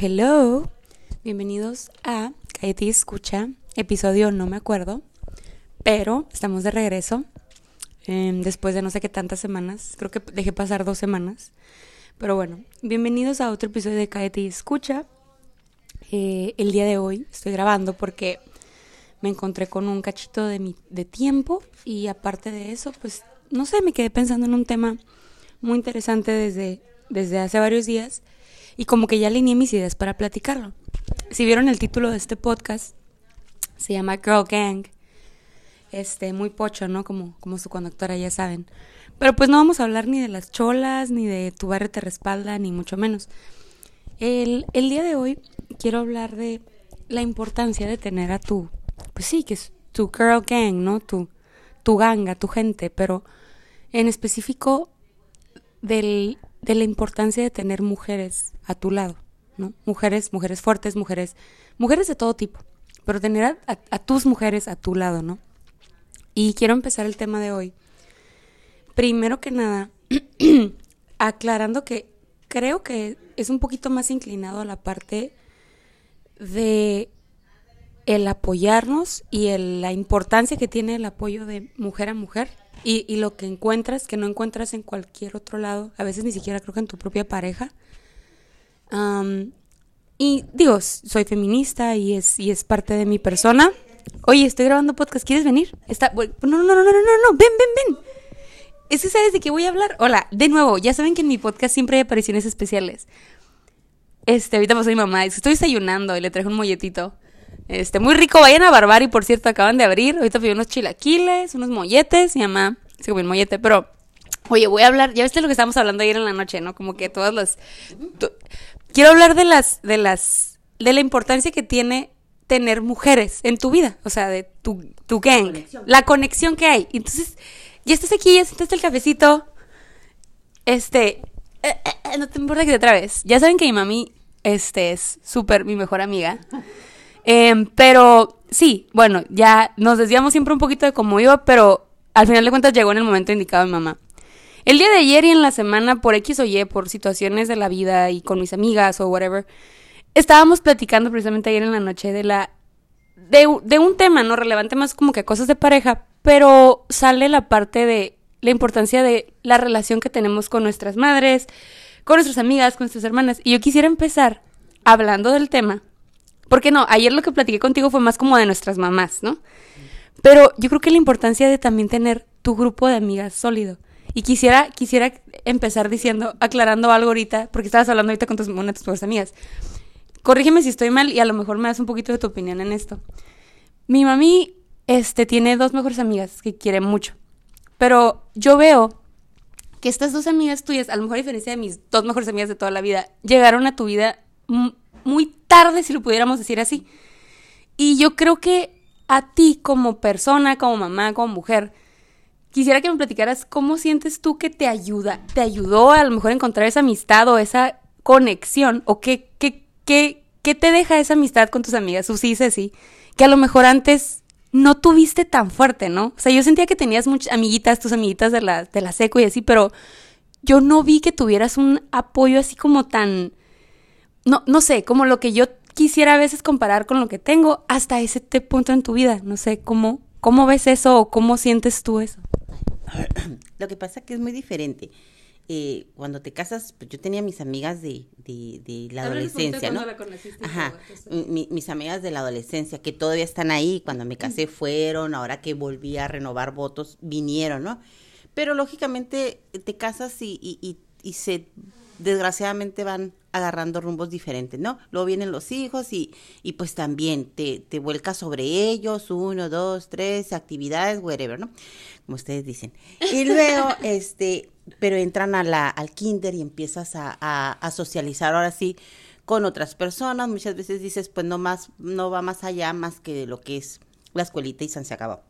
Hello, bienvenidos a y Escucha, episodio no me acuerdo, pero estamos de regreso em, después de no sé qué tantas semanas, creo que dejé pasar dos semanas, pero bueno, bienvenidos a otro episodio de y Escucha. Eh, el día de hoy estoy grabando porque me encontré con un cachito de, mi, de tiempo y aparte de eso, pues no sé, me quedé pensando en un tema muy interesante desde, desde hace varios días y como que ya alineé mis ideas para platicarlo. Si vieron el título de este podcast, se llama Girl Gang. Este, muy pocho, ¿no? Como, como su conductora, ya saben. Pero pues no vamos a hablar ni de las cholas, ni de tu barrio te respalda, ni mucho menos. El, el día de hoy quiero hablar de la importancia de tener a tu, pues sí, que es tu girl gang, ¿no? Tu, tu ganga, tu gente, pero en específico del, de la importancia de tener mujeres a tu lado, ¿no? Mujeres, mujeres fuertes, mujeres, mujeres de todo tipo, pero tener a, tus mujeres a tu lado, ¿no? Y quiero empezar el tema de hoy. Primero que nada, aclarando que creo que es un poquito más inclinado a la parte de el apoyarnos y la importancia que tiene el apoyo de mujer a mujer y, y, lo que encuentras que no encuentras en cualquier otro lado, a veces ni siquiera creo que en tu propia pareja. y digo, soy feminista y es, y es parte de mi persona. Oye, estoy grabando podcast, ¿quieres venir? Está, no, no, no, no, no, no, no, ven, ven, ven. Es que sabes de qué voy a hablar. Hola, de nuevo, ya saben que en mi podcast siempre hay apariciones especiales. Este, ahorita pasó mi mamá, estoy desayunando y le traje un molletito. Este, muy rico, vayan a Barbari, por cierto, acaban de abrir. Ahorita fui unos chilaquiles, unos molletes, mi mamá se comió el mollete, pero oye, voy a hablar, ya viste lo que estábamos hablando ayer en la noche, ¿no? Como que todas las quiero hablar de las de las de la importancia que tiene tener mujeres en tu vida, o sea, de tu, tu gang, la conexión. que hay. Entonces, ya estás aquí, ya sentaste el cafecito. Este, eh, eh, no te importa que te trabes. Ya saben que mi mami este es súper mi mejor amiga. Em, pero sí, bueno, ya nos desviamos siempre un poquito de cómo iba, pero al final de cuentas llegó en el momento indicado mi mamá. El día de ayer y en la semana, por X o Y, por situaciones de la vida y con mis amigas o whatever, estábamos platicando precisamente ayer en la noche de la. de, de un tema, ¿no? Relevante más como que cosas de pareja, pero sale la parte de la importancia de la relación que tenemos con nuestras madres, con nuestras amigas, con nuestras hermanas. Y yo quisiera empezar hablando del tema porque no, ayer lo que platiqué contigo fue más como de nuestras mamás, ¿no? Pero yo creo que la importancia de también tener tu grupo de amigas sólido. Y quisiera, quisiera empezar diciendo, aclarando algo ahorita, porque estabas hablando ahorita con tus, una de tus mejores amigas. Corrígeme si estoy mal y a lo mejor me das un poquito de tu opinión en esto. Mi mami este, tiene dos mejores amigas que quiere mucho. Pero yo veo que estas dos amigas tuyas, a lo mejor a diferencia de mis dos mejores amigas de toda la vida, llegaron a tu vida muy tarde, si lo pudiéramos decir así. Y yo creo que a ti como persona, como mamá, como mujer, quisiera que me platicaras cómo sientes tú que te ayuda, te ayudó a lo mejor a encontrar esa amistad o esa conexión, o qué, qué, qué, qué te deja esa amistad con tus amigas, Susi y sí que a lo mejor antes no tuviste tan fuerte, ¿no? O sea, yo sentía que tenías muchas amiguitas, tus amiguitas de la, de la seco y así, pero yo no vi que tuvieras un apoyo así como tan no, no sé, como lo que yo quisiera a veces comparar con lo que tengo hasta ese punto en tu vida. No sé, ¿cómo, cómo ves eso o cómo sientes tú eso? Lo que pasa que es muy diferente. Eh, cuando te casas, pues yo tenía mis amigas de, de, la adolescencia, ¿no? Ajá, mis amigas de la adolescencia que todavía están ahí, cuando me casé fueron, ahora que volví a renovar votos, vinieron, ¿no? Pero lógicamente te casas y, y, y se desgraciadamente van agarrando rumbos diferentes, ¿no? Luego vienen los hijos y, y pues también te, te vuelcas sobre ellos, uno, dos, tres, actividades, whatever, ¿no? Como ustedes dicen. Y luego, este, pero entran a la, al kinder y empiezas a, a, socializar ahora sí con otras personas. Muchas veces dices, pues no más, no va más allá más que lo que es la escuelita y se acabó.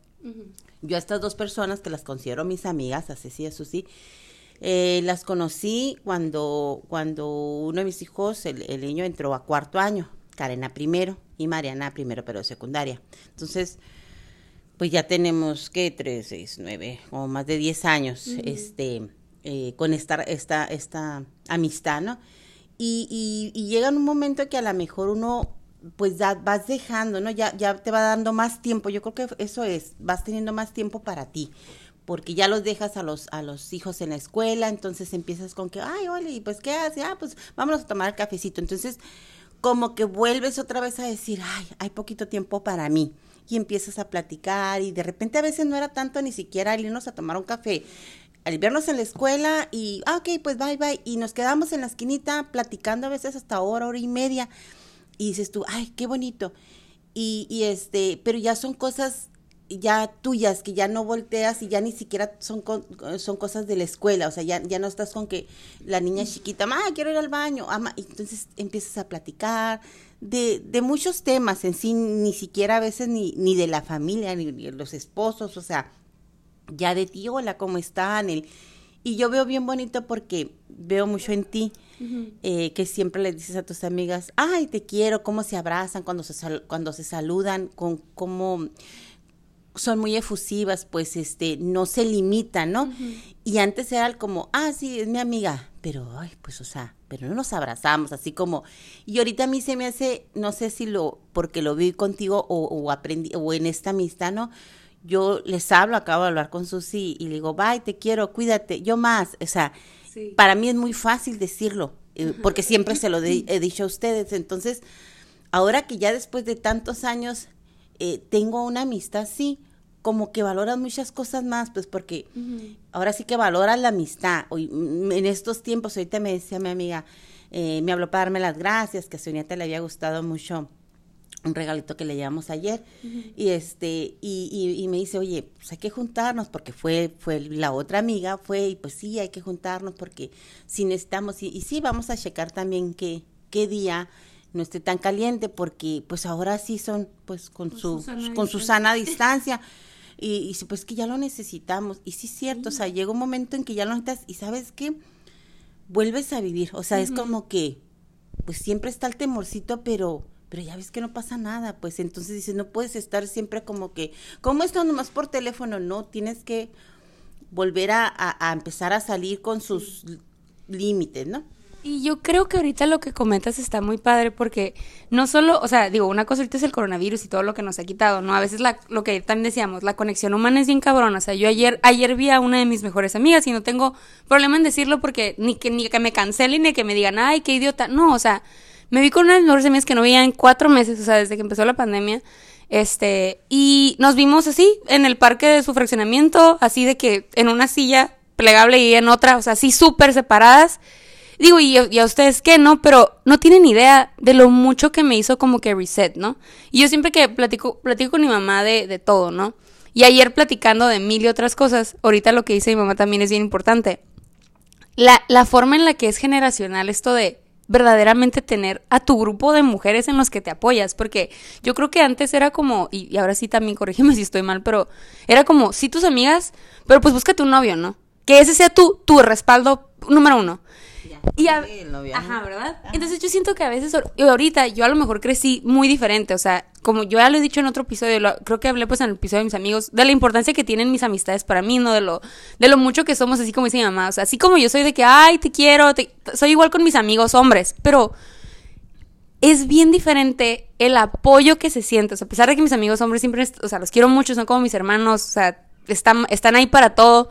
Yo a estas dos personas que las considero mis amigas, a Ceci y a Susi, eh, las conocí cuando, cuando uno de mis hijos, el, niño, entró a cuarto año, Karena primero y Mariana primero, pero secundaria. Entonces, pues ya tenemos, ¿qué? Tres, seis, nueve, o más de diez años, este, eh, con esta, esta, esta amistad, ¿no? y, y, llega un momento que a lo mejor uno pues vas dejando, ¿no? Ya, ya te va dando más tiempo. Yo creo que eso es, vas teniendo más tiempo para ti porque ya los dejas a los, a los hijos en la escuela, entonces empiezas con que, ay, ole, ¿y pues qué hace? Ah, pues vámonos a tomar cafecito. Entonces, como que vuelves otra vez a decir, ay, hay poquito tiempo para mí. Y empiezas a platicar y de repente a veces no era tanto ni siquiera el irnos a tomar un café. Al vernos en la escuela y, ah, ok, pues bye, bye. Y nos quedamos en la esquinita platicando a veces hasta hora, hora y media. Y dices tú, ay, qué bonito. Y, y este, pero ya son cosas ya tuyas, que ya no volteas y ya ni siquiera son, son cosas de la escuela, o sea, ya, ya no estás con que la niña chiquita, ma, quiero ir al baño, ama, y entonces empiezas a platicar de, de muchos temas en sí, ni siquiera a veces ni, ni de la familia, ni, de los esposos, o sea, ya de ti, hola, ¿cómo están? El, y yo veo bien bonito porque veo mucho en ti, eh, que siempre le dices a tus amigas, ay, te quiero, cómo se abrazan cuando se, cuando se saludan, con cómo son muy efusivas, pues este, no se limitan, ¿no? Y antes era como, ah, sí, es mi amiga, pero, ay, pues, o sea, pero no nos abrazamos, así como, y ahorita a mí se me hace, no sé si lo, porque lo vi contigo o, o aprendí, o en esta amistad, ¿no? Yo les hablo, acabo de hablar con Susi y le digo, bye, te quiero, cuídate, yo más, o sea, para mí es muy fácil decirlo, eh, porque siempre se lo he dicho a ustedes, entonces, ahora que ya después de tantos años eh, tengo una amistad así, como que valoras muchas cosas más, pues porque ahora sí que valoras la amistad. Hoy, mm, en estos tiempos, ahorita me decía mi amiga, eh, me habló para darme las gracias, que a su nieta le había gustado mucho un regalito que le llevamos ayer. Y este y, y, me dice oye pues hay que juntarnos porque fue fue la otra amiga fue y pues sí hay que juntarnos porque si necesitamos y, y sí vamos a checar también qué qué día no esté tan caliente porque pues ahora sí son pues con, su, con su sana distancia. Y, y pues que ya lo necesitamos. Y sí es cierto, o sea, llega un momento en que ya lo necesitas y sabes qué, vuelves a vivir, o sea, es como que pues siempre está el temorcito, pero pero ya ves que no pasa nada, pues. Entonces dices, no puedes estar siempre como que, como esto nomás por teléfono, no, tienes que volver a, a empezar a salir con sus límites, ¿no? Y yo creo que ahorita lo que comentas está muy padre porque no solo, o sea, digo, una cosa ahorita es el coronavirus y todo lo que nos ha quitado, ¿no? A veces la, lo que también decíamos, la conexión humana es bien cabrona. O sea, yo ayer, ayer vi a una de mis mejores amigas y no tengo problema en decirlo porque ni que, ni que me cancelen ni que me digan, ay, qué idiota. No, o sea, me vi con una de mis mejores amigas que no veía en cuatro meses, o sea, desde que empezó la pandemia. Este, y nos vimos así, en el parque de su fraccionamiento, así de que en una silla plegable y en otra, o sea, así súper separadas. Digo, y, a ustedes qué, ¿no? Pero no tienen idea de lo mucho que me hizo como que reset, ¿no? Y yo siempre que platico, platico con mi mamá de, de todo, ¿no? Y ayer platicando de mil y otras cosas, ahorita lo que dice mi mamá también es bien importante. La, la forma en la que es generacional esto de verdaderamente tener a tu grupo de mujeres en los que te apoyas, porque yo creo que antes era como, y, y ahora sí también corrígeme si estoy mal, pero era como, sí tus amigas, pero pues búscate un novio, ¿no? Que ese sea tu, tu respaldo número uno. Y Ajá, ¿verdad? Entonces yo siento que a veces, ahorita yo a lo mejor crecí muy diferente, o sea, como yo ya lo he dicho en otro episodio, creo que hablé pues en el episodio de mis amigos, de la importancia que tienen mis amistades para mí, ¿no? De lo, de lo mucho que somos, así como dice mi mamá, o sea, así como yo soy de que, ay, te quiero, soy igual con mis amigos hombres, pero es bien diferente el apoyo que se siente, o sea, a pesar de que mis amigos hombres siempre, o sea, los quiero mucho, son como mis hermanos, o sea, están, están ahí para todo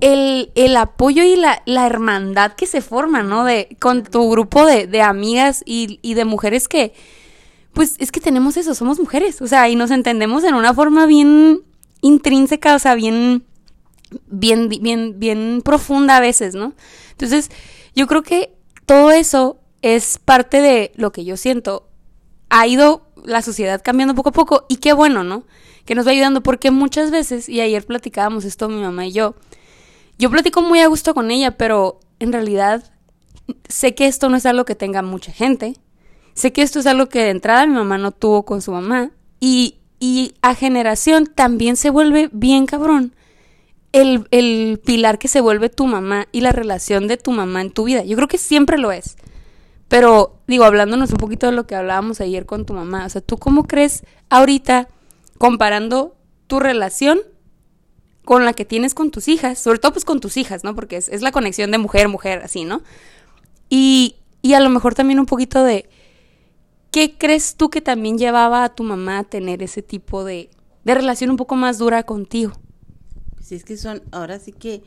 el, el apoyo y la, la, hermandad que se forma, ¿no? De, con tu grupo de, de amigas y, y, de mujeres que, pues es que tenemos eso, somos mujeres, o sea, y nos entendemos en una forma bien intrínseca, o sea, bien, bien, bien, bien profunda a veces, ¿no? Entonces, yo creo que todo eso es parte de lo que yo siento. Ha ido la sociedad cambiando poco a poco y qué bueno, ¿no? Que nos va ayudando porque muchas veces, y ayer platicábamos esto mi mamá y yo, yo platico muy a gusto con ella, pero en realidad sé que esto no es algo que tenga mucha gente. Sé que esto es algo que de entrada mi mamá no tuvo con su mamá. Y, a generación también se vuelve bien cabrón el, el, pilar que se vuelve tu mamá y la relación de tu mamá en tu vida. Yo creo que siempre lo es. Pero digo, hablándonos un poquito de lo que hablábamos ayer con tu mamá, o sea, ¿tú cómo crees ahorita comparando tu relación con la que tienes con tus hijas, sobre todo pues con tus hijas, ¿no? Porque es, la conexión de mujer, mujer, así, ¿no? Y, y a lo mejor también un poquito de ¿qué crees tú que también llevaba a tu mamá a tener ese tipo de, de relación un poco más dura contigo? Sí, es que son, ahora sí que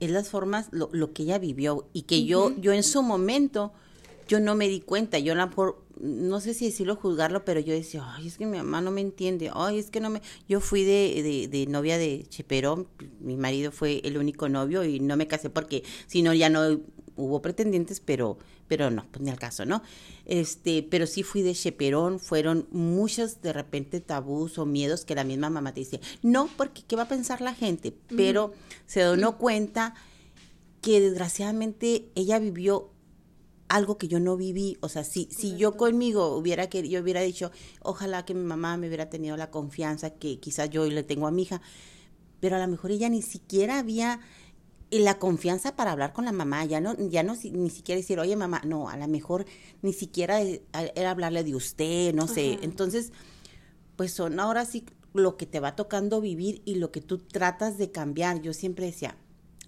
es las formas, lo, lo que ella vivió y que yo, yo en su momento, yo no me di cuenta, yo la por, no sé si decirlo juzgarlo, pero yo decía, ay, es que mi mamá no me entiende, ay, es que no me, yo fui de, de, de novia de Cheperón, mi marido fue el único novio y no me casé porque si no ya no hubo pretendientes, pero, pero no, pues ni al caso, ¿no? Este, pero sí fui de Cheperón, fueron muchos de repente tabús o miedos que la misma mamá te decía, no, porque ¿qué va a pensar la gente? Pero se dio cuenta que desgraciadamente ella vivió algo que yo no viví, o sea, si, si yo conmigo hubiera que yo hubiera dicho, ojalá que mi mamá me hubiera tenido la confianza que quizás yo le tengo a mi hija, pero a lo mejor ella ni siquiera había la confianza para hablar con la mamá, ya no, ya no ni siquiera decir, oye mamá, no, a lo mejor ni siquiera era hablarle de usted, no sé. Entonces, pues son ahora sí lo que te va tocando vivir y lo que tú tratas de cambiar. Yo siempre decía,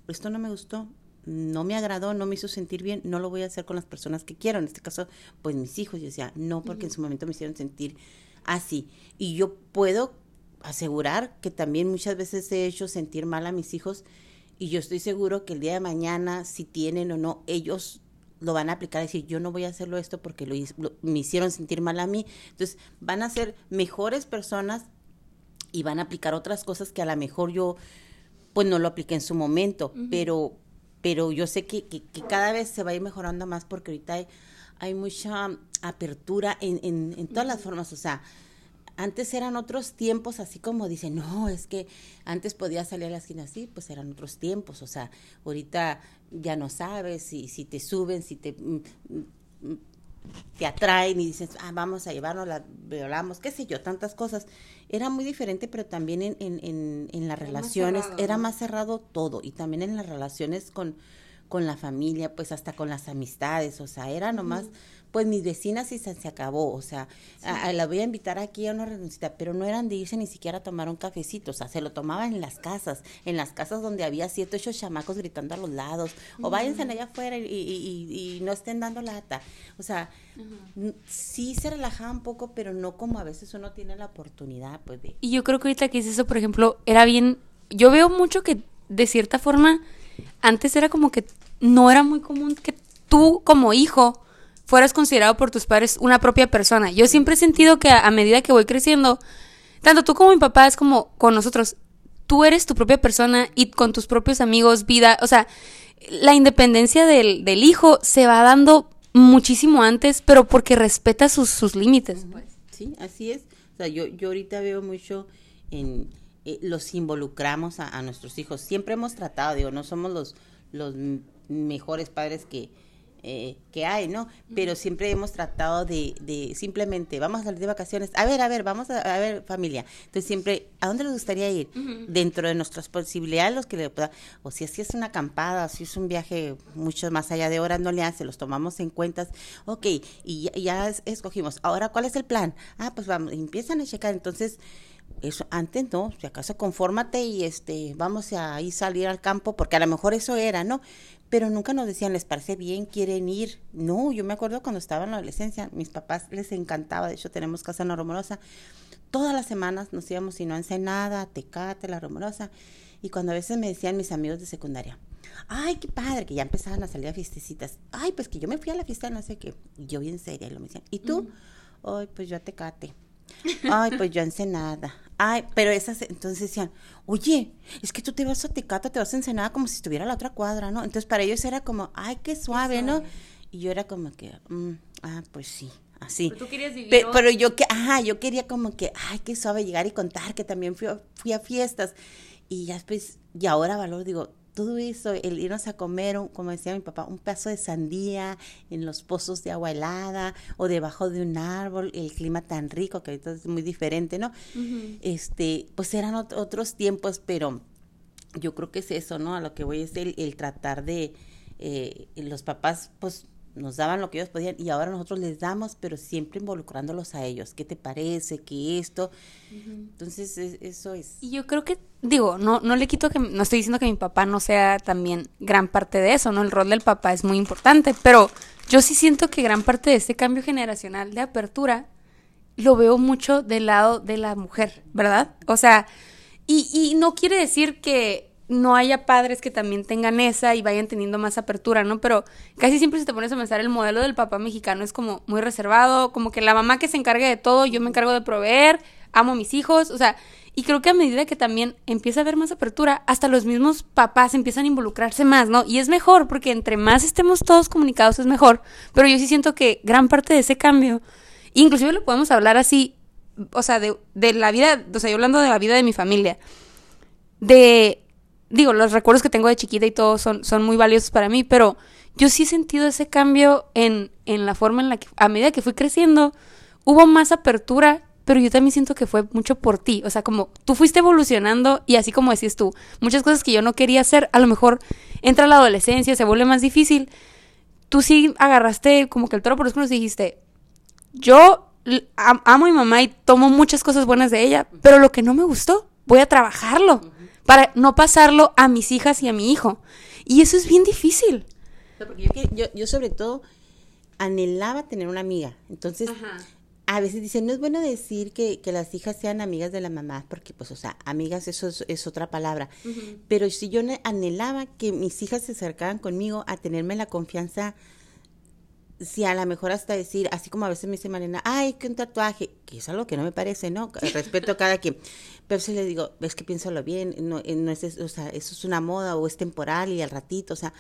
esto no me gustó, no me agradó, no me hizo sentir bien, no lo voy a hacer con las personas que quiero. En este caso, pues mis hijos. Yo decía, no, porque en su momento me hicieron sentir así. Y yo puedo asegurar que también muchas veces he hecho sentir mal a mis hijos y yo estoy seguro que el día de mañana, si tienen o no, ellos lo van a aplicar, decir, yo no voy a hacerlo esto porque lo, me hicieron sentir mal a mí. Entonces, van a ser mejores personas y van a aplicar otras cosas que a lo mejor yo, pues no lo apliqué en su momento, pero pero yo sé que, que, cada vez se va a ir mejorando más porque ahorita hay, hay mucha apertura en, en, en, todas las formas, o sea, antes eran otros tiempos, así como dicen, no, es que antes podía salir a la esquina así, pues eran otros tiempos, o sea, ahorita ya no sabes si, si te suben, si te mm, te atraen y dices, ah, vamos a llevarnos, la violamos, qué sé yo, tantas cosas. Era muy diferente, pero también en, en, en, las relaciones era más cerrado todo. Y también en las relaciones con, con la familia, pues hasta con las amistades, o sea, era nomás, pues mis vecinas y se, se acabó, o sea, la voy a invitar aquí a una renuncia, pero no eran de irse ni siquiera a tomar un cafecito, o sea, se lo tomaban en las casas, en las casas donde había siete, ocho chamacos gritando a los lados, o váyanse allá afuera y, y, y, no estén dando lata, o sea, sí se relajaba un poco, pero no como a veces uno tiene la oportunidad, pues de... Y yo creo que ahorita que hice eso, por ejemplo, era bien, yo veo mucho que de cierta forma, antes era como que no era muy común que tú como hijo fueras considerado por tus padres una propia persona. Yo siempre he sentido que a, medida que voy creciendo, tanto tú como mi papá es como con nosotros, tú eres tu propia persona y con tus propios amigos, vida, o sea, la independencia del, del hijo se va dando muchísimo antes, pero porque respeta sus, sus límites. Sí, así es. O sea, yo, yo ahorita veo mucho en... Eh, los involucramos a, a, nuestros hijos. Siempre hemos tratado, digo, no somos los, los mejores padres que, eh, que hay, ¿no? Pero siempre hemos tratado de, de, simplemente, vamos a salir de vacaciones, a ver, a ver, vamos a, ver familia. Entonces siempre, ¿a dónde les gustaría ir? Dentro de nuestras posibilidades, los que le o si así es una acampada, o si es un viaje mucho más allá de horas, no le hace, los tomamos en cuenta, ok, y ya, escogimos, ahora, ¿cuál es el plan? Ah, pues vamos, empiezan a checar, entonces eso antes no, si acaso confórmate y este vamos a ir salir al campo porque a lo mejor eso era, ¿no? Pero nunca nos decían, ¿les parece bien? ¿Quieren ir? No, yo me acuerdo cuando estaba en la adolescencia, mis papás les encantaba, de hecho tenemos casa en la Romorosa, todas las semanas nos íbamos, si no, a Ensenada, Tecate, la Romorosa, y cuando a veces me decían mis amigos de secundaria, ay, qué padre, que ya empezaban a salir a fiestecitas, ay, pues que yo me fui a la fiesta, no sé qué, y yo bien seria, y lo me decían, ¿y tú? Ay, pues yo a Tecate, ay, pues yo a Ensenada, Ay, pero esas, entonces decían, oye, es que tú te vas a Tecata, te vas a Ensenada como si estuviera a la otra cuadra, ¿no? Entonces para ellos era como, ay, qué suave, ¿no? Y yo era como que, mm, ah, pues sí, así. Pero tú querías vivir. pero yo que, ajá, yo quería como que, ay, qué suave llegar y contar que también fui, fui a fiestas. Y ya después, y ahora valor, digo, todo eso, el irnos a comer, como decía mi papá, un pedazo de sandía en los pozos de agua helada o debajo de un árbol, el clima tan rico que ahorita es muy diferente, ¿no? Este, pues eran otros tiempos, pero yo creo que es eso, ¿no? A lo que voy es el, tratar de, eh, los papás, pues nos daban lo que ellos podían y ahora nosotros les damos, pero siempre involucrándolos a ellos. ¿Qué te parece? ¿Qué esto? Entonces, eso es. Y yo creo que, digo, no, no le quito que, no estoy diciendo que mi papá no sea también gran parte de eso, ¿no? El rol del papá es muy importante, pero yo sí siento que gran parte de este cambio generacional de apertura lo veo mucho del lado de la mujer, ¿verdad? O sea, y, y no quiere decir que no haya padres que también tengan esa y vayan teniendo más apertura, ¿no? Pero casi siempre se te pones a pensar, el modelo del papá mexicano es como muy reservado, como que la mamá que se encargue de todo, yo me encargo de proveer, amo a mis hijos, o sea, y creo que a medida que también empieza a haber más apertura, hasta los mismos papás empiezan a involucrarse más, ¿no? Y es mejor, porque entre más estemos todos comunicados es mejor, pero yo sí siento que gran parte de ese cambio, inclusive lo podemos hablar así, o sea, de, de la vida, o sea, yo hablando de la vida de mi familia, de digo, los recuerdos que tengo de chiquita y todo son, son muy valiosos para mí, pero yo sí he sentido ese cambio en, en la forma en la que, a medida que fui creciendo, hubo más apertura, pero yo también siento que fue mucho por ti, o sea, como tú fuiste evolucionando y así como decís tú, muchas cosas que yo no quería hacer, a lo mejor entra la adolescencia, se vuelve más difícil, tú sí agarraste como que el toro por los y dijiste, yo amo a mi mamá y tomo muchas cosas buenas de ella, pero lo que no me gustó, voy a trabajarlo para no pasarlo a mis hijas y a mi hijo. Y eso es bien difícil. Yo, yo, sobre todo anhelaba tener una amiga. Entonces, a veces dicen, no es bueno decir que, que, las hijas sean amigas de la mamá, porque pues, o sea, amigas eso es, otra palabra. Pero si yo anhelaba que mis hijas se acercaran conmigo a tenerme la confianza si a lo mejor hasta decir, así como a veces me dice Marina, ay, que un tatuaje, que es algo que no me parece, ¿no? Respeto a cada quien. Pero si le digo, es que piénsalo bien, no, eh, no es, o sea, eso es una moda o es temporal y al ratito, o sea,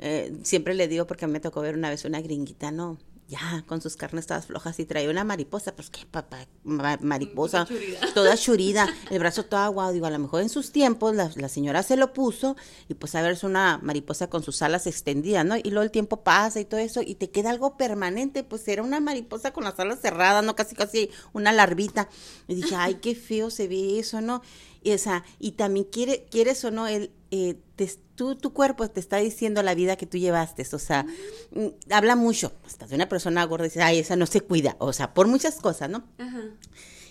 eh, siempre le digo porque me tocó ver una vez una gringuita, ¿no? Ya con sus carnes todas flojas y traía una mariposa, pues qué papá, mariposa, toda churida, el brazo todo aguado, digo, a lo mejor en sus tiempos la, la, señora se lo puso y pues a ver, es una mariposa con sus alas extendidas, ¿no? Y luego el tiempo pasa y todo eso y te queda algo permanente, pues era una mariposa con las alas cerradas, ¿no? Casi, casi una larvita. Y dije, ay, qué feo se ve eso, ¿no? Y, esa, y también quiere, quieres o no, el, eh, tú, tu cuerpo te está diciendo la vida que tú llevaste, o sea, mm, habla mucho, hasta de una persona gorda dice, ay, esa no se cuida, o sea, por muchas cosas, ¿no?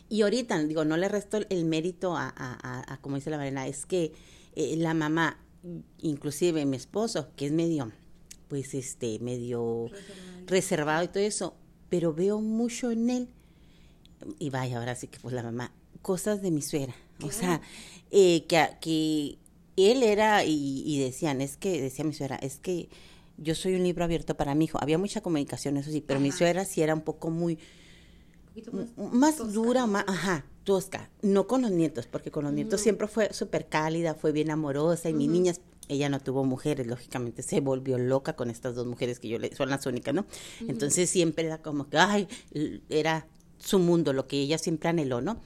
Y ahorita, digo, no le resto el, mérito a, a, como dice la Marina, es que eh, la mamá, inclusive mi esposo, que es medio, pues, este, medio reservado. y todo eso, pero veo mucho en él, y vaya, ahora sí que pues la mamá, cosas de mi suegra, o sea, eh, que, que él era, y, decían, es que, decía mi suegra, es que yo soy un libro abierto para mi hijo. Había mucha comunicación, eso sí, pero mi suegra sí era un poco muy, más, dura, más, ajá, tosca. No con los nietos, porque con los nietos siempre fue súper cálida, fue bien amorosa, y mi niña, ella no tuvo mujeres, lógicamente se volvió loca con estas dos mujeres que yo le, son las únicas, ¿no? Entonces siempre era como que, ay, era su mundo, lo que ella siempre anheló, ¿no?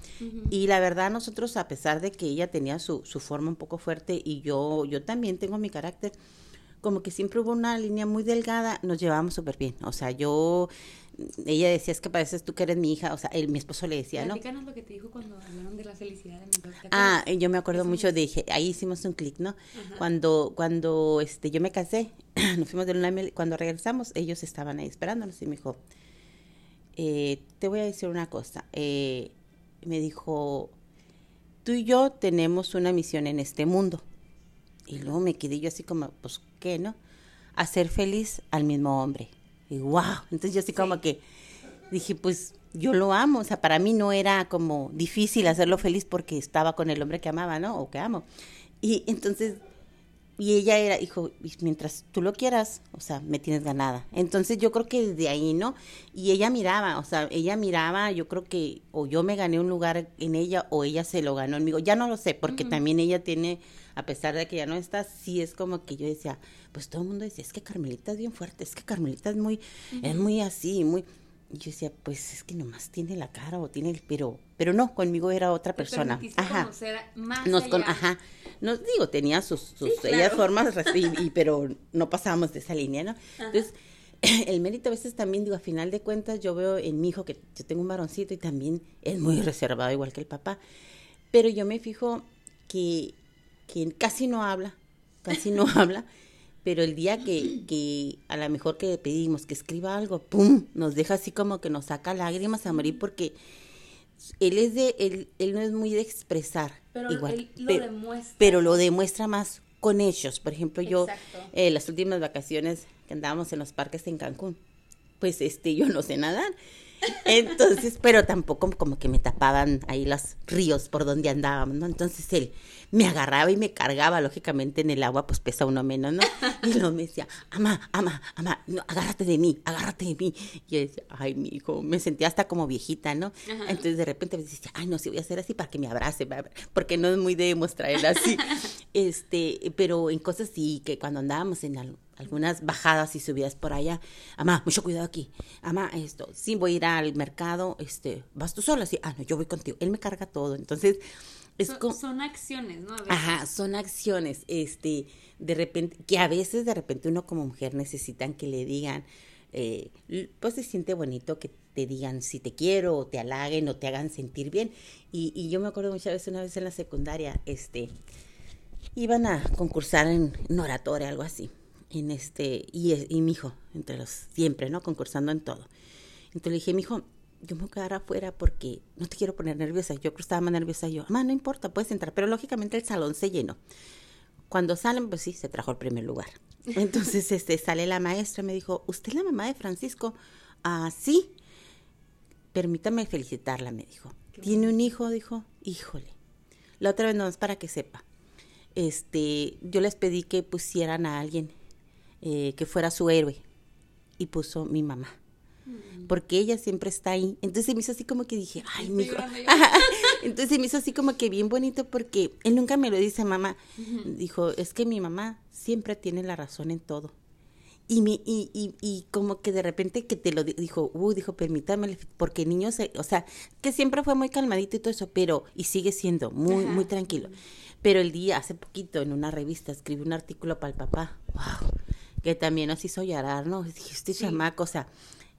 Y la verdad, nosotros, a pesar de que ella tenía su, su forma un poco fuerte y yo, yo también tengo mi carácter, como que siempre hubo una línea muy delgada, nos llevábamos súper bien. O sea, yo, ella decía, es que pareces tú que eres mi hija, o sea, mi esposo le decía, ¿no? lo que te dijo cuando hablaron de la felicidad de mi Ah, yo me acuerdo mucho, dije, ahí hicimos un clic, ¿no? Cuando, cuando este, yo me casé, nos fuimos de luna, cuando regresamos, ellos estaban ahí esperándonos y me dijo, eh, te voy a decir una cosa. Eh, me dijo, tú y yo tenemos una misión en este mundo. Y luego me quedé yo así como, pues, ¿qué, no? Hacer feliz al mismo hombre. Y wow, entonces yo así como que dije, pues yo lo amo, o sea, para mí no era como difícil hacerlo feliz porque estaba con el hombre que amaba, ¿no? O que amo. Y entonces y ella era, hijo, mientras tú lo quieras, o sea, me tienes ganada. Entonces yo creo que desde ahí, ¿no? Y ella miraba, o sea, ella miraba, yo creo que o yo me gané un lugar en ella o ella se lo ganó en Ya no lo sé, porque también ella tiene, a pesar de que ya no está, sí es como que yo decía, pues todo el mundo decía, es que Carmelita es bien fuerte, es que Carmelita es muy, es muy así, muy... Y yo decía, pues es que nomás tiene la cara o tiene el, pero, pero no, conmigo era otra persona. Ajá. Más Nos con, ajá. No digo, tenía sus, sus formas, y, pero no pasábamos de esa línea, ¿no? Entonces, el mérito a veces también, digo, a final de cuentas, yo veo en mi hijo que yo tengo un varoncito y también es muy reservado, igual que el papá. Pero yo me fijo que, que casi no habla, casi no habla pero el día que, que a lo mejor que le pedimos que escriba algo, ¡pum! Nos deja así como que nos saca lágrimas a morir porque él es de, él, él no es muy de expresar pero igual, él lo pero, demuestra. pero lo demuestra más con hechos. Por ejemplo, yo eh, las últimas vacaciones que andábamos en los parques en Cancún, pues este yo no sé nadar entonces, pero tampoco como que me tapaban ahí los ríos por donde andábamos, ¿no? Entonces él me agarraba y me cargaba, lógicamente en el agua pues pesa uno menos, ¿no? Y luego me decía, ama, ama, ama, no, agárrate de mí, agárrate de mí. Y yo decía, ay, mi hijo, me sentía hasta como viejita, ¿no? Entonces de repente me decía, ay, no, si voy a hacer así para que me abrace, porque no es muy de mostrar así. este, pero en cosas sí, que cuando andábamos en algo algunas bajadas y subidas por allá. Amá, mucho cuidado aquí. Amá, esto, sí, voy a ir al mercado, este, ¿vas tú sola? Sí, ah, no, yo voy contigo. Él me carga todo. Entonces, es son, son acciones, ¿no? Ajá, son acciones, este, de repente, que a veces de repente uno como mujer necesitan que le digan, eh, pues se siente bonito que te digan si te quiero, o te halaguen, o te hagan sentir bien. Y, y yo me acuerdo muchas veces, una vez en la secundaria, este, iban a concursar en, en oratoria, algo así en este, y, y mi hijo, entre los, siempre, ¿no? Concursando en todo. Entonces le dije, mi hijo, yo me voy a quedar afuera porque no te quiero poner nerviosa. Yo creo que estaba más nerviosa yo. Mamá, no importa, puedes entrar. Pero lógicamente el salón se llenó. Cuando salen, pues sí, se trajo el primer lugar. Entonces este, sale la maestra y me dijo, ¿usted es la mamá de Francisco? Ah, sí. Permítame felicitarla, me dijo. ¿Tiene un hijo? Dijo, híjole. La otra vez no es para que sepa. Este, yo les pedí que pusieran a alguien eh, que fuera su héroe y puso mi mamá mm. porque ella siempre está ahí. Entonces me hizo así como que dije, ay, mi hijo. Entonces me hizo así como que bien bonito porque él nunca me lo dice, mamá. Dijo, es que mi mamá siempre tiene la razón en todo. Y, mi, y, y, y como que de repente que te lo dijo, uh, dijo, permítame, porque el niño, se, o sea, que siempre fue muy calmadito y todo eso, pero, y sigue siendo muy, muy tranquilo. Pero el día, hace poquito, en una revista, escribí un artículo para el papá. Wow que también nos hizo llorar, ¿no? Este chamaco, o sea,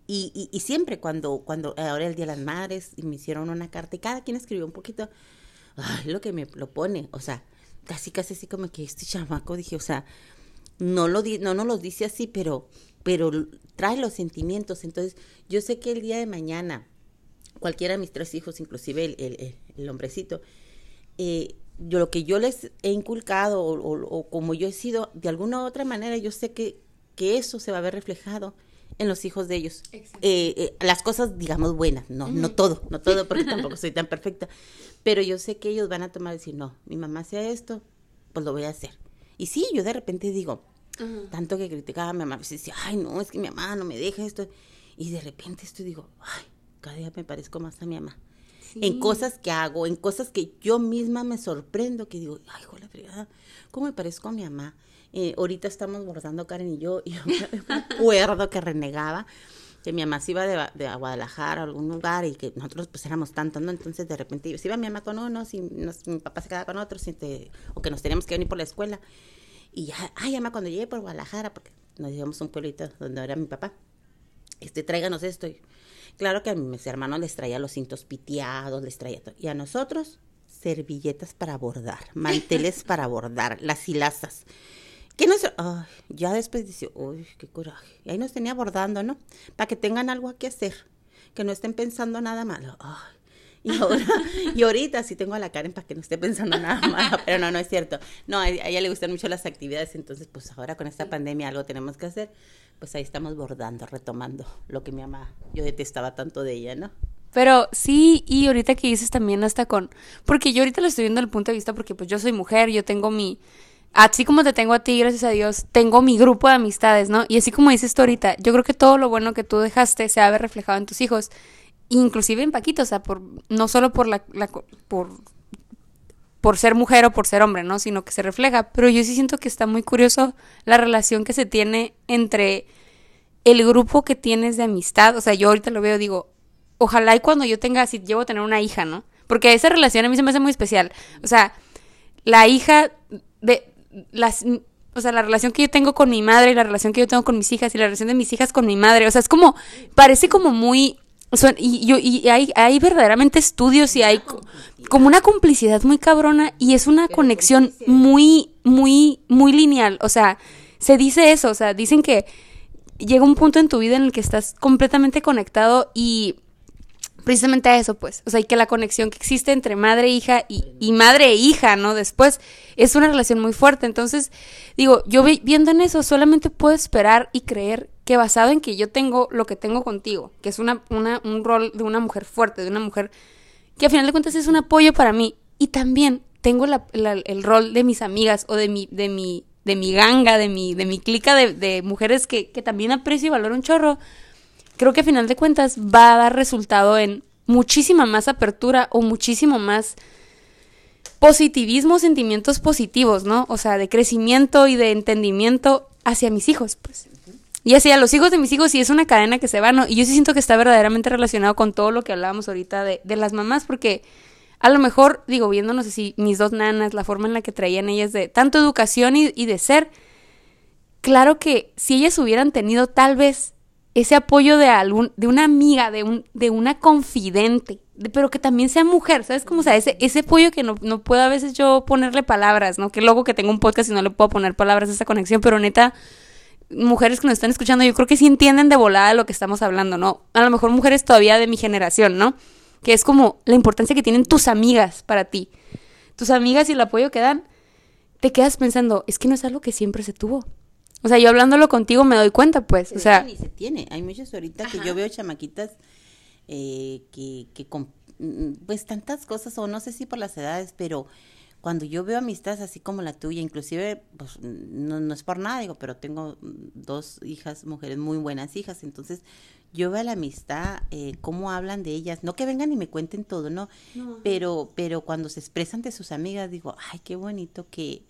y, y, siempre cuando, cuando, ahora el Día de las Madres, y me hicieron una carta y cada quien escribió un poquito, ay, lo que me lo pone, o sea, casi, casi así como que este chamaco, dije, o sea, no lo no nos lo dice así, pero, pero trae los sentimientos, entonces yo sé que el día de mañana, cualquiera de mis tres hijos, inclusive el, el, el hombrecito, eh, yo lo que yo les he inculcado o, como yo he sido, de alguna u otra manera, yo sé que, que eso se va a ver reflejado en los hijos de ellos. Eh, eh, las cosas, digamos, buenas, no, no todo, no todo, porque tampoco soy tan perfecta, pero yo sé que ellos van a tomar y decir, no, mi mamá hacía esto, pues lo voy a hacer. Y sí, yo de repente digo, tanto que criticaba a mi mamá, pues decía, ay, no, es que mi mamá no me deja esto. Y de repente esto digo, ay, cada día me parezco más a mi mamá en cosas que hago, en cosas que yo misma me sorprendo, que digo, ay, joder, fregada, ¿cómo me parezco a mi mamá? Eh, ahorita estamos bordando Karen y yo, y yo me acuerdo que renegaba que mi mamá se iba de, de, Guadalajara a algún lugar y que nosotros pues éramos tantos, ¿no? Entonces de repente se iba mi mamá con unos y mi papá se quedaba con otros o que nos teníamos que venir por la escuela. Y ya, ay, mamá, cuando llegué por Guadalajara, porque nos llevamos a un pueblito donde era mi papá, este, tráiganos esto. Y, Claro que a mis hermanos les traía los cintos piteados, les traía todo. Y a nosotros, servilletas para bordar, manteles para bordar, las hilazas. Que no ay, ya después dice, uy, qué coraje. Y ahí nos tenía bordando, ¿no? Para que tengan algo que hacer, que no estén pensando nada malo. Ay, y, ahora, y ahorita sí tengo a la Karen para que no esté pensando nada malo, pero no, no es cierto. No, a ella le gustan mucho las actividades, entonces pues ahora con esta pandemia algo tenemos que hacer pues ahí estamos bordando, retomando lo que mi mamá, yo detestaba tanto de ella, ¿no? Pero sí, y ahorita que dices también hasta con, porque yo ahorita lo estoy viendo el punto de vista porque pues yo soy mujer, yo tengo mi, así como te tengo a ti, gracias a Dios, tengo mi grupo de amistades, ¿no? Y así como dices tú ahorita, yo creo que todo lo bueno que tú dejaste se ha reflejado en tus hijos, inclusive en Paquito, o sea, por, no solo por la, la por por ser mujer o por ser hombre, ¿no? Sino que se refleja. Pero yo sí siento que está muy curioso la relación que se tiene entre el grupo que tienes de amistad. O sea, yo ahorita lo veo, digo, ojalá y cuando yo tenga, si llevo a tener una hija, ¿no? Porque esa relación a mí se me hace muy especial. O sea, la hija de las o sea, la relación que yo tengo con mi madre y la relación que yo tengo con mis hijas y la relación de mis hijas con mi madre, o sea, es como parece como muy y, yo, y hay, hay verdaderamente estudios y hay como una complicidad muy cabrona y es una conexión muy, muy, muy lineal. O sea, se dice eso, o sea, dicen que llega un punto en tu vida en el que estás completamente conectado y precisamente a eso, pues. O sea, y que la conexión que existe entre madre e hija y, madre e hija, ¿no? Después es una relación muy fuerte. Entonces, digo, yo viendo en eso, solamente puedo esperar y creer que basado en que yo tengo lo que tengo contigo, que es una, un rol de una mujer fuerte, de una mujer que a final de cuentas es un apoyo para mí. Y también tengo el rol de mis amigas o de mi, de mi, de mi ganga, de mi, de mi clica de, de mujeres que, que también aprecio y valoro un chorro creo que a final de cuentas va a dar resultado en muchísima más apertura o muchísimo más positivismo, sentimientos positivos, ¿no? O sea, de crecimiento y de entendimiento hacia mis hijos, pues. Y hacia los hijos de mis hijos, y es una cadena que se va, ¿no? Y yo sí siento que está verdaderamente relacionado con todo lo que hablábamos ahorita de, de las mamás, porque a lo mejor, digo, viéndonos así, mis dos nanas, la forma en la que traían ellas de tanto educación y, y de ser, claro que si ellas hubieran tenido tal vez ese apoyo de algún, de una amiga, de un, de una confidente, pero que también sea mujer, ¿sabes cómo? O sea, ese, ese apoyo que no, no puedo a veces yo ponerle palabras, ¿no? Que luego que tengo un podcast y no le puedo poner palabras a esa conexión, pero neta, mujeres que nos están escuchando, yo creo que sí entienden de volada lo que estamos hablando, ¿no? A lo mejor mujeres todavía de mi generación, ¿no? Que es como la importancia que tienen tus amigas para ti. Tus amigas y el apoyo que dan, te quedas pensando, es que no es algo que siempre se tuvo. O sea, yo hablándolo contigo me doy cuenta, pues. o sea, ni se tiene. Hay muchas ahorita que yo veo chamaquitas eh, que, que con, mm, pues tantas cosas, o no sé si por las edades, pero cuando yo veo amistades así como la tuya, inclusive, pues no, no es por nada, digo, pero tengo dos hijas, mujeres muy buenas hijas, entonces yo veo la amistad, eh, cómo hablan de ellas, no que vengan y me cuenten todo, ¿no? no. Pero, pero cuando se expresan de sus amigas, digo, ay, qué bonito que,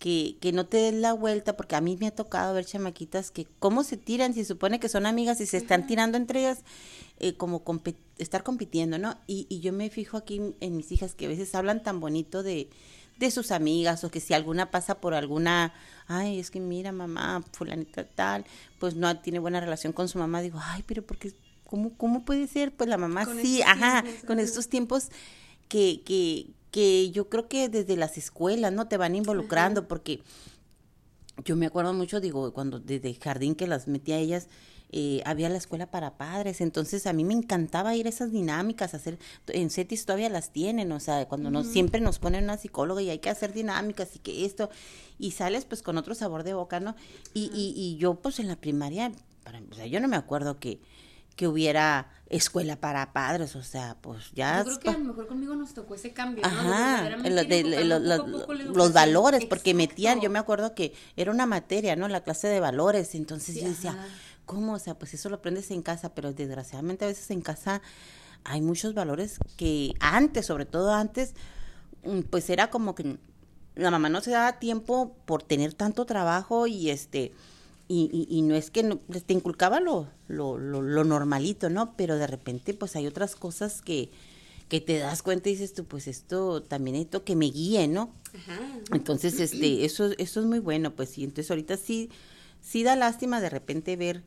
que, que no te den la vuelta, porque a mí me ha tocado ver chamaquitas que cómo se tiran, si se supone que son amigas y se están tirando entre ellas, eh, como estar compitiendo, ¿no? Y, y yo me fijo aquí en mis hijas que a veces hablan tan bonito de, de sus amigas o que si alguna pasa por alguna, ay, es que mira mamá, fulanita tal, pues no tiene buena relación con su mamá, digo, ay, pero porque, ¿cómo, cómo puede ser? Pues la mamá sí, ajá, con estos tiempos que, que, que yo creo que desde las escuelas, ¿no? Te van involucrando porque yo me acuerdo mucho, digo, cuando desde jardín que las metía a ellas, eh, había la escuela para padres, entonces a mí me encantaba ir a esas dinámicas, hacer, en CETIS todavía las tienen, o sea, cuando nos, siempre nos ponen una psicóloga y hay que hacer dinámicas y que esto, y sales pues con otro sabor de boca, ¿no? Y, y, y yo pues en la primaria, para, o sea, yo no me acuerdo que, que hubiera escuela para padres, o sea, pues ya... Yo creo que a lo mejor conmigo nos tocó ese cambio, ¿no? Ajá, los valores, porque metían, yo me acuerdo que era una materia, ¿no? La clase de valores, entonces yo decía, ¿cómo? O sea, pues eso lo aprendes en casa, pero desgraciadamente a veces en casa hay muchos valores que antes, sobre todo antes, mm, pues era como que la mamá no se daba tiempo por tener tanto trabajo y este y, y, no es que no, te inculcaba lo, lo, lo, normalito, ¿no? Pero de repente pues hay otras cosas que, que te das cuenta y dices tú, pues esto también esto que me guíe, ¿no? Ajá. Entonces, este, eso, eso es muy bueno, pues sí. Entonces ahorita sí, sí da lástima de repente ver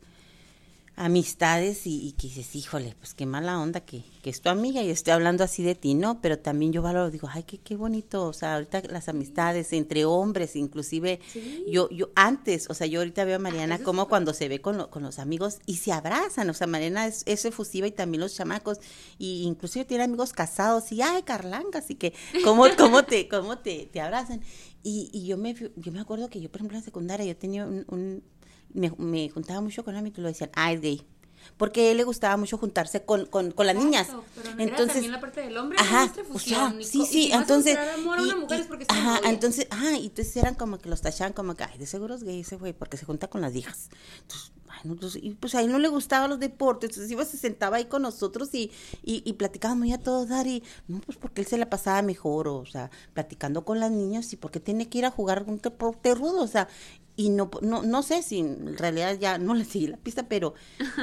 amistades y, que dices, híjole, pues qué mala onda que, que es tu amiga y estoy hablando así de ti, ¿no? Pero también yo valoro, digo, ay, qué, qué bonito, o sea, ahorita las amistades entre hombres, inclusive, yo, yo antes, o sea, yo ahorita veo a Mariana como cuando se ve con, con los amigos y se abrazan, o sea, Mariana es, es, efusiva y también los chamacos, y inclusive tiene amigos casados y, ay, carlangas, y que, ¿cómo, cómo, te, cómo te, te abrazan? Y, y yo me yo me acuerdo que yo, por ejemplo, en la secundaria, yo tenía un me, me juntaba mucho con él y lo decían, ah, es gay porque a él le gustaba mucho juntarse con, con, con las niñas. entonces, también la parte del hombre, ajá, o sea, sí, sí, entonces, ajá, entonces, ajá, y entonces eran como que los tachaban como que, ay, de seguro es gay ese güey, porque se junta con las hijas. Entonces, pues, y pues a él no le gustaban los deportes, entonces iba, se sentaba ahí con nosotros y, y, y platicábamos ya todo dar y, no, pues porque él se la pasaba mejor, o, sea, platicando con las niñas y porque tiene que ir a jugar un deporte rudo, o sea, y no, no, no sé si en realidad ya no le seguí la pista, pero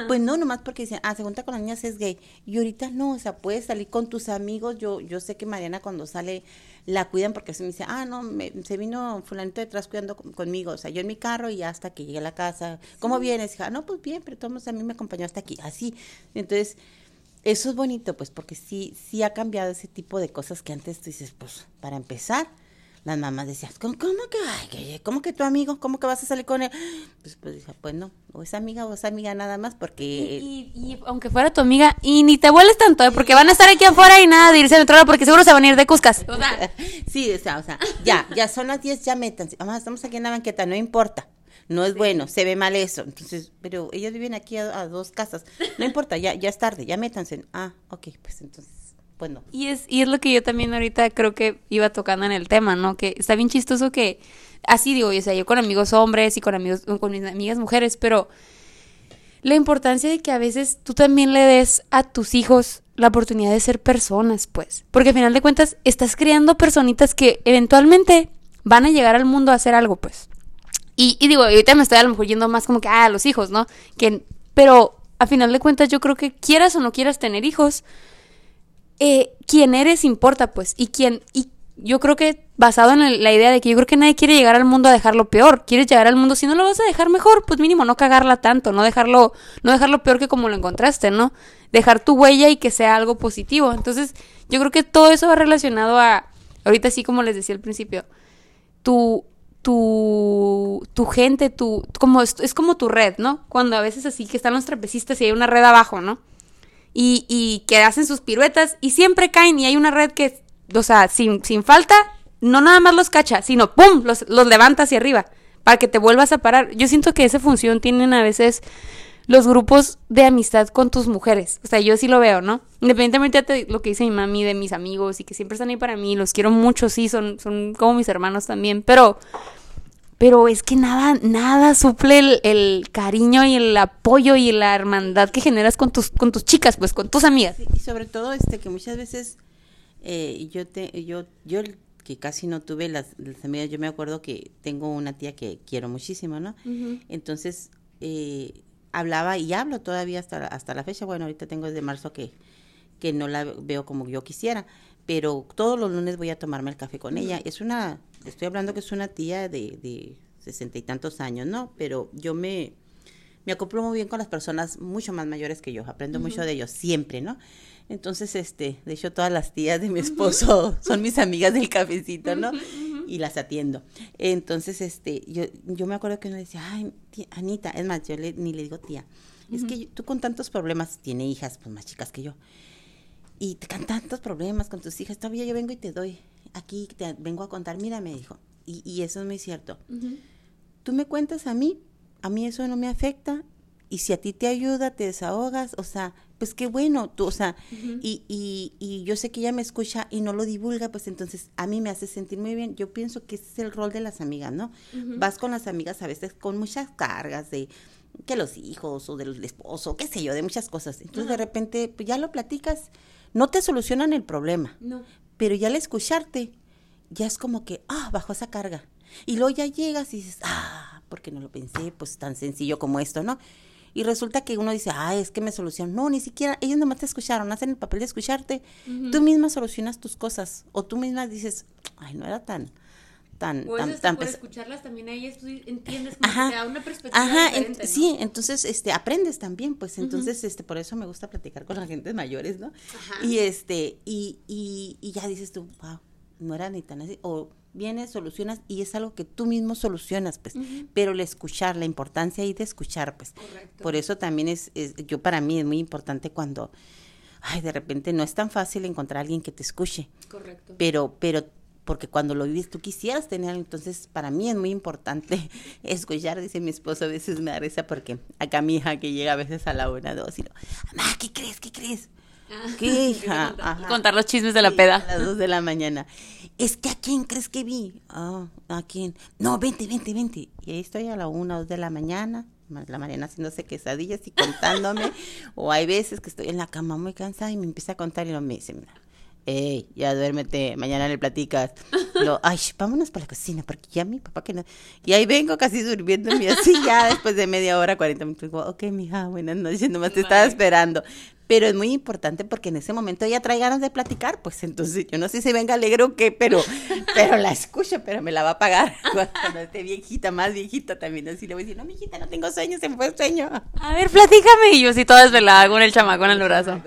pues no, nomás porque dicen, ah, se junta con las niñas es gay. Y ahorita no, o sea, puedes salir con tus amigos. Yo, yo sé que Mariana cuando sale la cuidan porque se me dice, ah, no, me, se vino fulanito detrás cuidando conmigo. O sea, yo en mi carro y hasta que llegué a la casa, ¿cómo vienes? Hija, no, pues bien, pero todos a mí me acompañó hasta aquí, así. Entonces, eso es bonito, pues, porque sí, sí ha cambiado ese tipo de cosas que antes tú dices, pues, para empezar, las mamás decían, ¿cómo, que, ¿cómo que tu amigo? ¿Cómo que vas a salir con él? Pues, pues dije, pues no, o es amiga o es amiga nada más, porque... Y, aunque fuera tu amiga, y ni te vuelves tanto, ¿eh? porque van a estar aquí afuera y nada de irse a lado, porque seguro se van a ir de Cuscas. sí, o sea, o sea, ya, ya son las 10, ya métanse. Vamos, estamos aquí en la banqueta, no importa. No es bueno, se ve mal eso. Entonces, pero ellos viven aquí a, dos casas. No importa, ya, ya es tarde, ya métanse. Ah, ok, pues entonces pues. Y es, y es lo que yo también ahorita creo que iba tocando en el tema, ¿no? Que está bien chistoso que, así digo, o sea, yo con amigos hombres y con amigos, con mis amigas mujeres, pero la importancia de que a veces tú también le des a tus hijos la oportunidad de ser personas, pues. Porque al final de cuentas estás creando personitas que eventualmente van a llegar al mundo a hacer algo, pues. Y, y digo, ahorita me estoy a lo mejor yendo más como que, ah, a los hijos, ¿no? Que, pero a final de cuentas yo creo que quieras o no quieras tener hijos, eh, quién eres importa, pues, y quién, y yo creo que basado en la idea de que yo creo que nadie quiere llegar al mundo a dejarlo peor, quieres llegar al mundo, si no lo vas a dejar mejor, pues mínimo no cagarla tanto, no dejarlo, no dejarlo peor que como lo encontraste, ¿no? Dejar tu huella y que sea algo positivo. Entonces, yo creo que todo eso va relacionado a, ahorita sí como les decía al principio, tu, tu, tu gente, tu, como, es como tu red, ¿no? Cuando a veces así que están los trapecistas y hay una red abajo, ¿no? Y, y que hacen sus piruetas y siempre caen y hay una red que, o sea, sin, sin falta, no nada más los cacha, sino ¡pum! Los, los levanta hacia arriba para que te vuelvas a parar. Yo siento que esa función tienen a veces los grupos de amistad con tus mujeres. O sea, yo sí lo veo, ¿no? Independientemente de lo que dice mi mami, de mis amigos y que siempre están ahí para mí, los quiero mucho, sí, son, son como mis hermanos también, pero pero es que nada, nada suple el, cariño y el apoyo y la hermandad que generas con tus, con tus chicas, pues, con tus amigas. y sobre todo, este, que muchas veces eh, yo te, yo, yo que casi no tuve las, amigas, yo me acuerdo que tengo una tía que quiero muchísimo, ¿no? Entonces, eh, hablaba y hablo todavía hasta, hasta la fecha, bueno, ahorita tengo desde marzo que, que no la veo como yo quisiera, pero todos los lunes voy a tomarme el café con ella. Es una estoy hablando que es una tía de sesenta y tantos años, ¿no? Pero yo me, me acoplo muy bien con las personas mucho más mayores que yo, aprendo mucho de ellos, siempre, ¿no? Entonces, este, de hecho, todas las tías de mi esposo son mis amigas del cafecito, ¿no? Y las atiendo. Entonces, este, yo, yo me acuerdo que uno decía, ay, tía, Anita, es más, yo ni le digo tía, es que tú con tantos problemas, tiene hijas pues más chicas que yo, y con tantos problemas con tus hijas, todavía yo vengo y te doy aquí te vengo a contar, mira, me dijo, y, y eso es muy cierto. Tú me cuentas a mí, a mí eso no me afecta, y si a ti te ayuda, te desahogas, o sea, pues qué bueno, tú, o sea, y, y, y, yo sé que ella me escucha y no lo divulga, pues entonces a mí me hace sentir muy bien. Yo pienso que ese es el rol de las amigas, ¿no? Vas con las amigas a veces con muchas cargas de que los hijos o del esposo, qué sé yo, de muchas cosas. Entonces de repente pues, ya lo platicas, no te solucionan el problema, no pero ya al escucharte, ya es como que, ah, bajo esa carga. Y luego ya llegas y dices, ah, porque no lo pensé, pues tan sencillo como esto, ¿no? Y resulta que uno dice, ah, es que me solucionan. No, ni siquiera, ellos nomás te escucharon, hacen el papel de escucharte. Tú misma solucionas tus cosas. O tú misma dices, ay, no era tan, tan, o tan, tan por escucharlas también a ellas tú entiendes como ajá, que da una perspectiva ajá, diferente, sí, entonces este aprendes también, pues entonces este por eso me gusta platicar con la gente mayores, ¿no? Ajá. Y este y, y, y ya dices tú, wow, no era ni tan así o vienes, solucionas y es algo que tú mismo solucionas, pues, pero el escuchar, la importancia ahí de escuchar, pues. Correcto. Por eso también es, es, yo para mí es muy importante cuando ay, de repente no es tan fácil encontrar a alguien que te escuche. Correcto. Pero pero porque cuando lo vives tú quisieras tener, entonces para mí es muy importante escuchar, dice mi esposo, a veces me da risa porque acá mi hija que llega a veces a la una, dos, y lo, mamá, ¿qué crees? ¿Qué crees? Ah. ¿Qué hija? Contar los chismes de la peda. A las dos de la mañana. Es que a quién crees que vi? Ah, ¿a quién? No, vente, vente, vente. Y ahí estoy a la una, dos de la mañana, la Mariana haciéndose quesadillas y contándome. o hay veces que estoy en la cama muy cansada y me empieza a contar y no me dice, mira, Ey, ya duérmete, mañana le platicas. Lo, ay, vámonos para la cocina, porque ya mi papá que no. Y ahí vengo casi durmiendo en mi ya después de media hora, 40 minutos. Digo, ok, mija, buenas noches, nomás te estaba esperando. Pero es muy importante porque en ese momento ella trae ganas de platicar, pues entonces yo no sé si venga alegre o qué, pero, pero la escucho, pero me la va a pagar cuando esté viejita, más viejita también. Así le voy a decir, no, mijita, no tengo sueño, se me fue el sueño. A ver, platícame. Y yo sí toda desvelada con el chamaco en el brazo.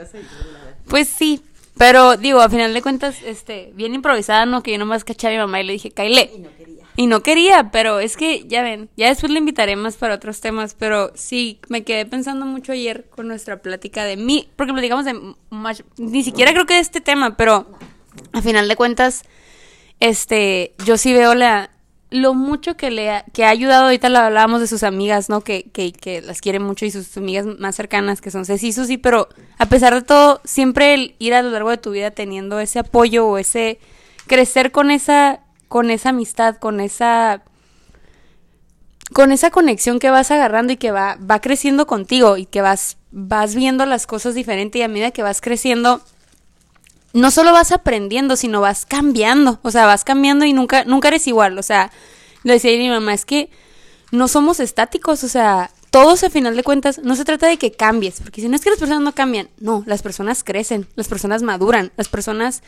Pues sí, Pero digo, a final de cuentas, este, bien improvisada, ¿no? Que yo nomás caché a mi mamá y le dije, Kaile. Y no quería. Y no quería, pero es que, ya ven, ya después le invitaré más para otros temas, pero sí, me quedé pensando mucho ayer con nuestra plática de mí, porque platicamos de, ni siquiera creo que de este tema, pero a final de cuentas, este, yo sí veo la, lo mucho que le ha, que ha ayudado, ahorita lo hablábamos de sus amigas, ¿no? Que, que, que las quiere mucho y sus amigas más cercanas, que son Ceci y Susi, pero a pesar de todo, siempre el ir a lo largo de tu vida teniendo ese apoyo o ese crecer con esa, con esa amistad, con esa con esa conexión que vas agarrando y que va, va creciendo contigo y que vas, vas viendo las cosas diferente y a medida que vas creciendo, no solo vas aprendiendo, sino vas cambiando. O sea, vas cambiando y nunca, nunca eres igual. O sea, le decía mi mamá, es que no somos estáticos. O sea, todos a final de cuentas, no se trata de que cambies. Porque si no es que las personas no cambian. No, las personas crecen, las personas maduran, las personas,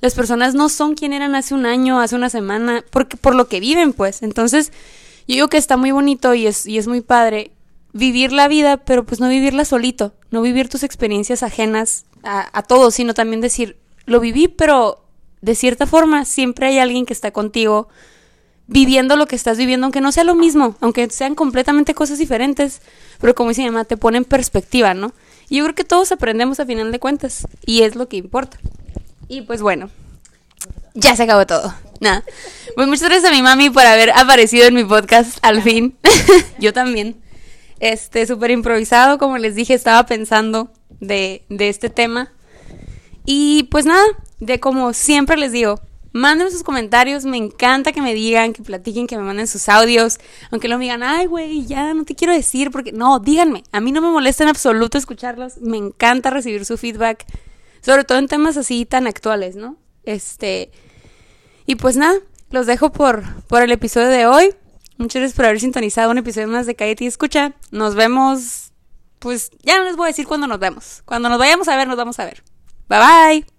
las personas no son quien eran hace un año, hace una semana, porque, por lo que viven, pues. Entonces, yo digo que está muy bonito y es, y es muy padre vivir la vida, pero pues no vivirla solito, no vivir tus experiencias ajenas a todos, sino también decir, lo viví, pero de cierta forma siempre hay alguien que está contigo viviendo lo que estás viviendo, aunque no sea lo mismo, aunque sean completamente cosas diferentes, pero como dice mi mamá, te pone en perspectiva, ¿no? Y yo creo que todos aprendemos a final de cuentas, y es lo que importa. Y pues bueno, ya se acabó todo. Nada. Pues muchas gracias a mi mami por haber aparecido en mi podcast al fin. yo también. Este, súper improvisado, como les dije, estaba pensando de, de este tema. Y pues nada, de como siempre les digo, mándenme sus comentarios, me encanta que me digan, que platiquen, que me manden sus audios, aunque no me digan, ay güey, ya no te quiero decir, porque no, díganme, a mí no me molesta en absoluto escucharlos, me encanta recibir su feedback, sobre todo en temas así tan actuales, ¿no? Este, y pues nada, los dejo por, por el episodio de hoy. Muchas gracias por haber sintonizado un episodio más de Cállate Escucha. Nos vemos, pues ya no les voy a decir cuándo nos vemos. Cuando nos vayamos a ver, nos vamos a ver. Bye bye.